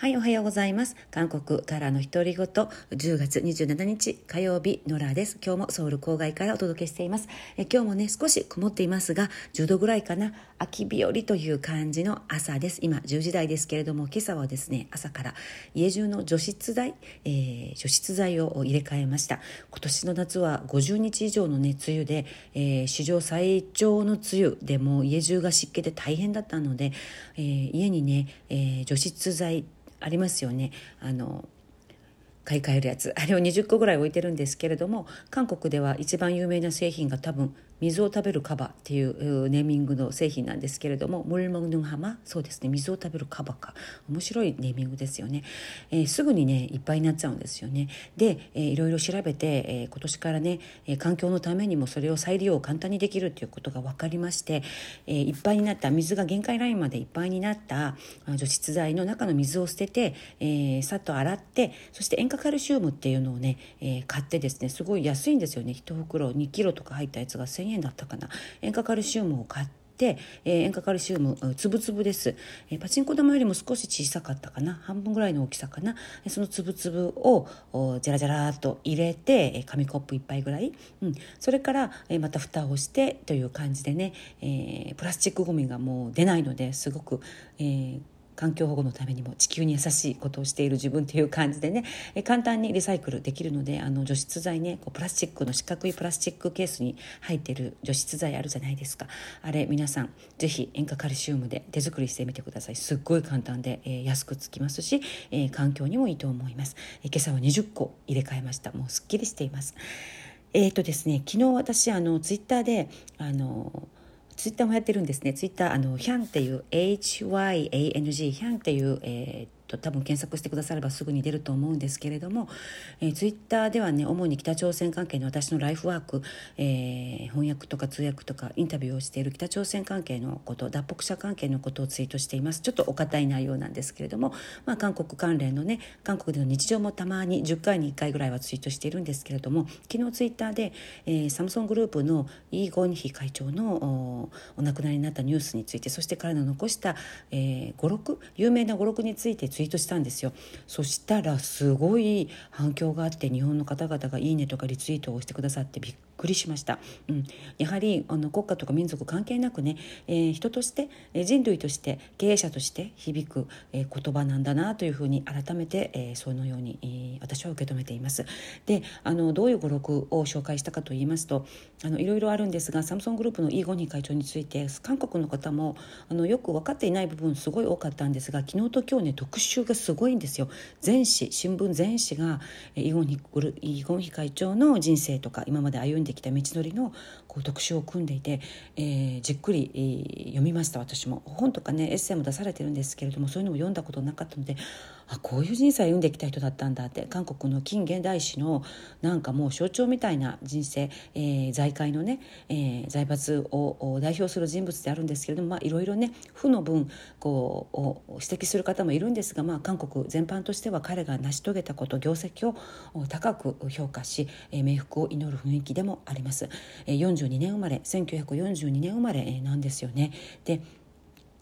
はい、おはようございます。韓国からの独り言、10月27日火曜日、ノラです。今日もソウル郊外からお届けしています。え今日もね、少し曇っていますが、10度ぐらいかな、秋日和という感じの朝です。今、10時台ですけれども、今朝はですね、朝から家中の除湿剤、えー、除湿剤を入れ替えました。今年の夏は50日以上のね、梅雨で、えー、史上最長の梅雨でも家中が湿気で大変だったので、えー、家にね、えー、除湿剤ありますよね。あの買い替えるやつ。あれを20個ぐらい置いてるんですけれども韓国では一番有名な製品が多分水を食べるカバっていうネーミングの製品なんですけれどもムルモンヌハマそうですね。水を食べるカバか。面白いネーミングですよね、えー、すぐにねいっぱいになっちゃうんですよね。で、えー、いろいろ調べて、えー、今年からね、え環境のためにもそれを再利用簡単にできるっていうことが分かりまして、えいっぱいになった。水が限界ラインまでいっぱいになった。除湿剤の中の水を捨てて、えさっと洗ってそして塩化カルシウムっていうのをね、え買ってですねすごい安いんですよね。1袋2キロとか入ったやつが1000円だったかな。塩化カルシウムを買って、えー、塩化カルシウムつぶつぶです、えー、パチンコ玉よりも少し小さかったかな。半分ぐらいの大きさかな。そのつぶつぶをジャラジャラっと入れて、え、紙コップ1杯ぐらい、うん、それから、えー、また蓋をしてという感じでね、えー、プラスチックごみがもう出ないのですごく、えー、環境保護のためにも地球に優しいことをしている自分という感じでねえ簡単にリサイクルできるのであの除湿剤ねこうプラスチックの四角いプラスチックケースに入ってる除湿剤あるじゃないですか。あれ皆さん是非塩化カルシウムで手作りしてみてください。すっごい簡単で、えー、安くつきますし、えー、環境にもいいと思います、えー、今朝は20個入れ替えました。もうすっきりしています。えーとですね、昨日私あのツイッターであのツイッターもやってるんですね。ツイッターあのヒャンっていう HYANG ヒャンっていう、えーと多分検索してくださればすぐに出ると思うんですけれども、えー、ツイッターではね主に北朝鮮関係の私のライフワーク、えー、翻訳とか通訳とかインタビューをしている北朝鮮関係のこと脱北者関係のことをツイートしています。ちょっとお堅い内容なんですけれども、まあ、韓国関連のね韓国での日常もたまに10回に1回ぐらいはツイートしているんですけれども昨日ツイッターで、えー、サムソングループのイー・ゴンヒ会長のお亡くなりになったニュースについてそして彼の残した、えー、語録有名な語録についてツイートツイートしたんですよ。そしたらすごい反響があって日本の方々が「いいね」とかリツイートをしてくださってびっくりしました、うん、やはりあの国家とか民族関係なくね、えー、人として人類として経営者として響く、えー、言葉なんだなというふうに改めて、えー、そのように、えー、私は受け止めています。であのどういう語録を紹介したかと言いますとあのいろいろあるんですがサムソングループのイゴニー会長について韓国の方もあのよく分かっていない部分すごい多かったんですが昨日と今日ね特集がすごいんですよ。全紙新聞全紙がイゴンヒイゴンヒ会長の人生とか今まで歩んできた道のりのこう特集を組んでいて、えー、じっくり、え、読みました私も。本とかねエッセイも出されてるんですけれどもそういうのも読んだことなかったのであこういう人生歩んできた人だったんだって韓国の近現代史のなんかもう象徴みたいな人生、えー、財界のね、えー、財閥を代表する人物であるんですけれども、まあ、いろいろね負の分こうを指摘する方もいるんですが、まあ、韓国全般としては彼が成し遂げたこと業績を高く評価し、えー、冥福を祈る雰囲気でもあります。えー、42年生まれ1942年生まれなんですよね。で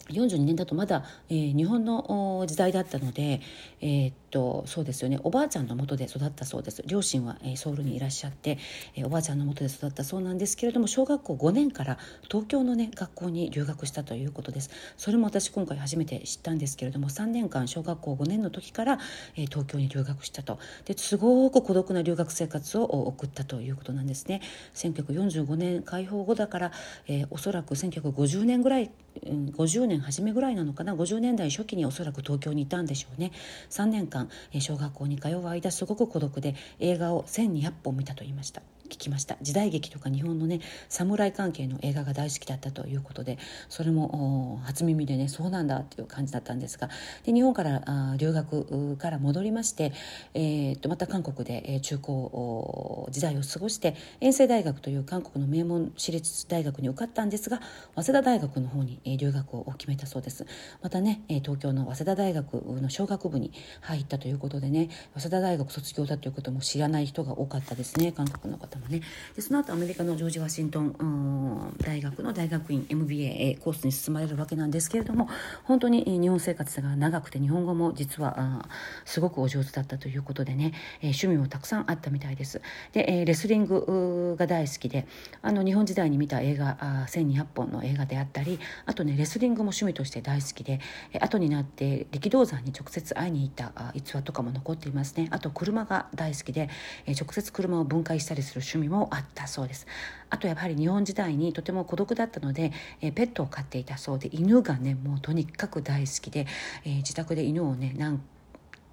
42年だとまだ、えー、日本の時代だったので、えー、っとそうですよね。おばあちゃんのもとで育ったそうです。両親は、えー、ソウルにいらっしゃって、えおばあちゃんのもとで育ったそうなんですけれども小学校5年から東京のね学校に留学したということです。それも私今回初めて知ったんですけれども3年間小学校5年の時から、え東京に留学したと。ですごく孤独な留学生活を送ったということなんですね。1945年解放後だから、えおそらく1950年ぐらい、50年初めぐらいなのかな？50年代初期におそらく東京にいたんでしょうね。3年間小学校に通う間すごく孤独で映画を1200本見たと言いました。聞きました。時代劇とか日本のね侍関係の映画が大好きだったということでそれも初耳でねそうなんだっていう感じだったんですがで日本からあ留学から戻りまして、えー、とまた韓国で、中高時代を過ごして遠征大学という韓国の名門私立大学に受かったんですが早稲田大学の方に、留学を決めたそうです。またね、東京の早稲田大学の商学部に入ったということでね早稲田大学卒業だということも知らない人が多かったですね韓国の方どもねでその後アメリカのジョージ・ワシントン大学の大学院 MBA コースに進まれるわけなんですけれども本当に日本生活が長くて日本語も実はすごくお上手だったということでね、え、趣味もたくさんあったみたいです。で、レスリングが大好きであの日本時代に見た映画あ1200本の映画であったりあとねレスリングも趣味として大好きで、え、後になって力道山に直接会いに行った逸話とかも残っていますねあと車が大好きで、直接車を分解したりする趣味もあったそうです。あとやはり日本時代にとても孤独だったので、え、ペットを飼っていたそうで犬がねもうとにかく大好きで、えー、自宅で犬をね何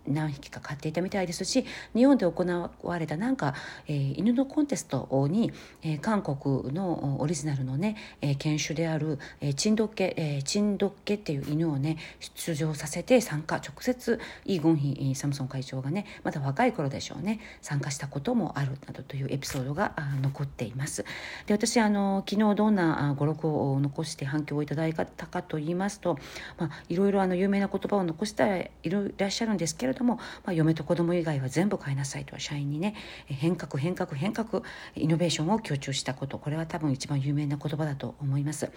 何匹か飼っていたみたいですし日本で行われたなんか、えー、犬のコンテストに、えー、韓国のオリジナルのね、えー、犬種である、えー、チンドッケ、えー、チンドッケっていう犬をね出場させて参加直接イ・ゴンヒサムソン会長がねまだ若い頃でしょうね参加したこともあるなどというエピソードが残っています。で私あの昨日どんな語録を残して反響をいただいたかと言いますと、まあ、いろいろあの有名な言葉を残していらっしゃるんですけれどれども、まあ、嫁と子供以外は全部変えなさいと社員にね変革変革変革イノベーションを強調したこと。これは多分一番有名な言葉だと思います。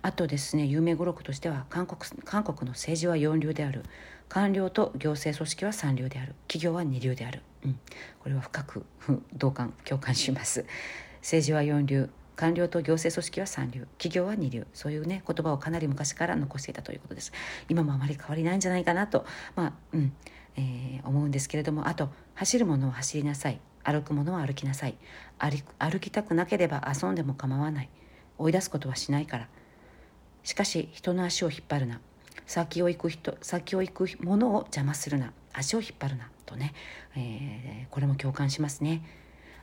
あとですね有名語録としては韓国韓国の政治は四流である。官僚と行政組織は三流である。企業は二流である、うん、これは深く同感共感します。政治は四流。官僚と行政組織は三流。企業は二流。そういうね言葉をかなり昔から残していたということです。今もあまり変わりないんじゃないかなと。まあうん。えー、思うんですけれどもあと走るものは走りなさい。歩くものは歩きなさい。歩きたくなければ遊んでも構わない。追い出すことはしないから。しかし人の足を引っ張るな。先を行く人先を行くものを邪魔するな。足を引っ張るな。とね、えー、これも共感しますね。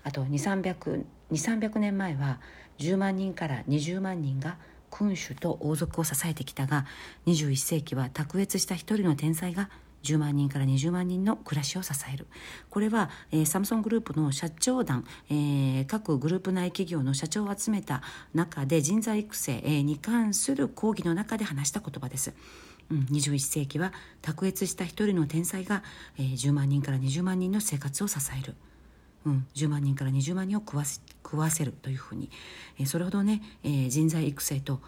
あと2300年前は10万人から20万人が君主と王族を支えてきたが21世紀は卓越した一人の天才が10万人から20万人の暮らしを支えるこれは、えー、サムソングループの社長団、えー、各グループ内企業の社長を集めた中で人材育成、えー、に関する講義の中で話した言葉です。うん、21世紀は卓越した一人の天才が、えー、10万人から20万人の生活を支える。うん、10万人から20万人を食わせ食わせるというふうに、え、それほどね、え、人材育成と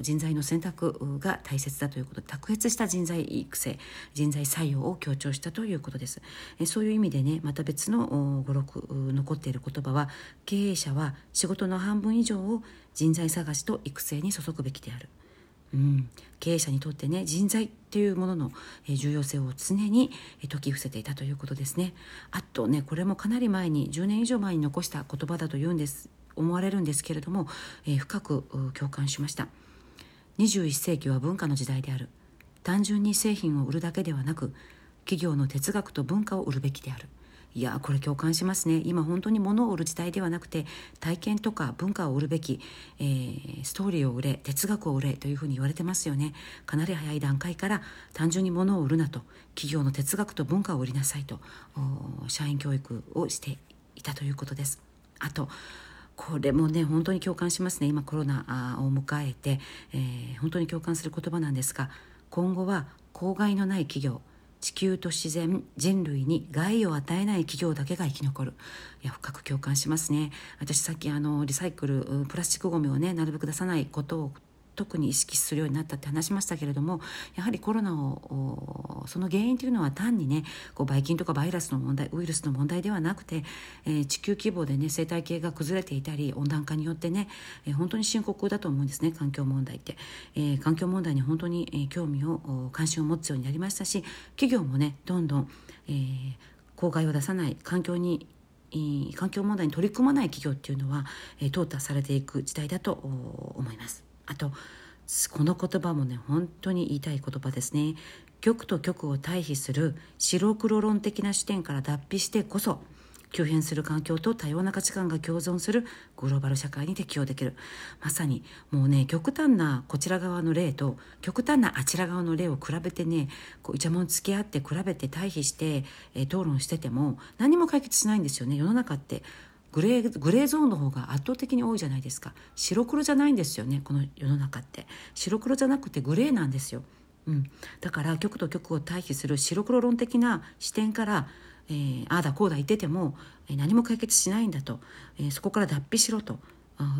人材の選択が大切だということで卓越した人材育成人材採用を強調したということです、え、そういう意味でねまた別の語録残っている言葉は経営者は仕事の半分以上を人材探しと育成に注ぐべきである。うん、経営者にとってね人材っていうものの重要性を常に説き伏せていたということですね。あとねこれもかなり前に10年以上前に残した言葉だというんです思われるんですけれども、えー、深く共感しました。21世紀は文化の時代である。単純に製品を売るだけではなく企業の哲学と文化を売るべきである。いやこれ共感しますね。今本当に物を売る時代ではなくて体験とか文化を売るべき、えー、ストーリーを売れ哲学を売れというふうに言われてますよね。かなり早い段階から単純に物を売るなと企業の哲学と文化を売りなさいと社員教育をしていたということです。あとこれもね本当に共感しますね。今コロナを迎えて、えー、本当に共感する言葉なんですが今後は公害のない企業地球と自然人類に害を与えない企業だけが生き残る。いや深く共感しますね。私さっきあのリサイクルプラスチックごみをねなるべく出さないことを特に意識するようになったって話しましたけれどもやはりコロナをその原因というのは単にねこうばい菌とかバイラスの問題ウイルスの問題ではなくて、えー、地球規模でね生態系が崩れていたり温暖化によってね、えー、本当に深刻だと思うんですね環境問題って、えー、環境問題に本当に、えー、興味を関心を持つようになりましたし企業もねどんどん、えー、公害を出さない環境に環境問題に取り組まない企業っていうのは、淘汰されていく時代だと思います。あとこの言葉もね本当に言いたい言葉ですね。極と極を対比する白黒論的な視点から脱皮してこそ急変する環境と多様な価値観が共存するグローバル社会に適応できる。まさにもうね極端なこちら側の例と極端なあちら側の例を比べてねこうイチャモンつけ合って比べて対比して、えー、討論してても何も解決しないんですよね世の中って。グレーグレーゾーンの方が圧倒的に多いじゃないですか。白黒じゃないんですよねこの世の中って。白黒じゃなくてグレーなんですよ。うん、だから局と局を対比する白黒論的な視点からえー、ああだこうだ言ってても、えー、何も解決しないんだと、えー、そこから脱皮しろと。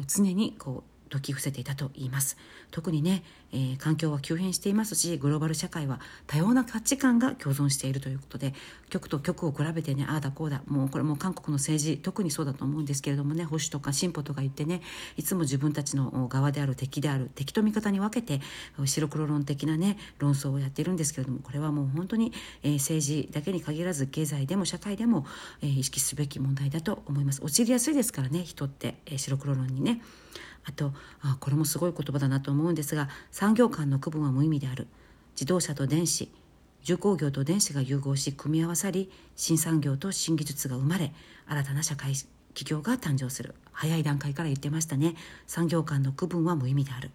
常にこう説き伏せていたと言います特にね、えー、環境は急変していますしグローバル社会は多様な価値観が共存しているということで極と極を比べてねああだこうだもうこれも韓国の政治特にそうだと思うんですけれどもね保守とか進歩とか言ってねいつも自分たちの側である敵である敵と味方に分けて白黒論的なね論争をやっているんですけれどもこれはもう本当に、えー、政治だけに限らず経済でも社会でも、えー、意識すべき問題だと思います陥りやすいですからね人って、えー、白黒論にね。あとあこれもすごい言葉だなと思うんですが産業間の区分は無意味である。自動車と電子重工業と電子が融合し組み合わさり新産業と新技術が生まれ新たな社会企業が誕生する。早い段階から言ってましたね。産業間の区分は無意味である。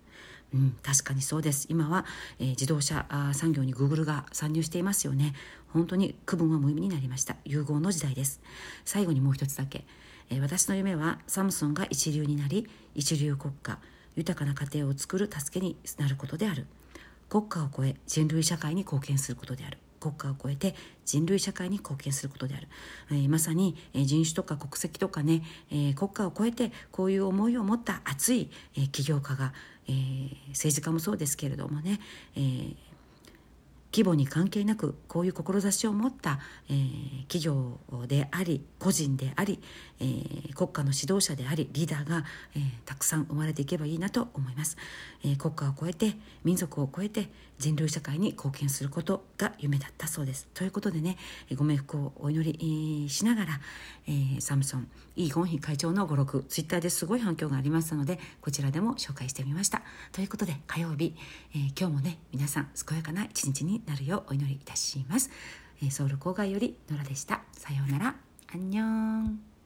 うん、確かにそうです。今は、えー、自動車産業にグーグルが参入していますよね。本当に区分は無意味になりました。融合の時代です。最後にもう一つだけ。え私の夢はサムソンが一流になり一流国家豊かな家庭を作る助けになることである。国家を超え人類社会に貢献することである。国家を超えて人類社会に貢献することである、えー、まさに、えー、人種とか国籍とかね、えー、国家を超えてこういう思いを持った熱い、え起業家が、え政治家もそうですけれどもね、え規模に関係なくこういう志を持った、えー、企業であり個人であり、えー、国家の指導者でありリーダーが、えー、たくさん生まれていけばいいなと思います、え国家を超えて民族を超えて人類社会に貢献することが夢だったそうですということでねご冥福をお祈りしながら、えサムソンイー・ゴンヒ会長の語録ツイッターですごい反響がありましたのでこちらでも紹介してみましたということで火曜日、え今日もね皆さん健やかな一日になるようお祈りいたします。ソウル郊外よりノラでした。さようなら。アンニョン。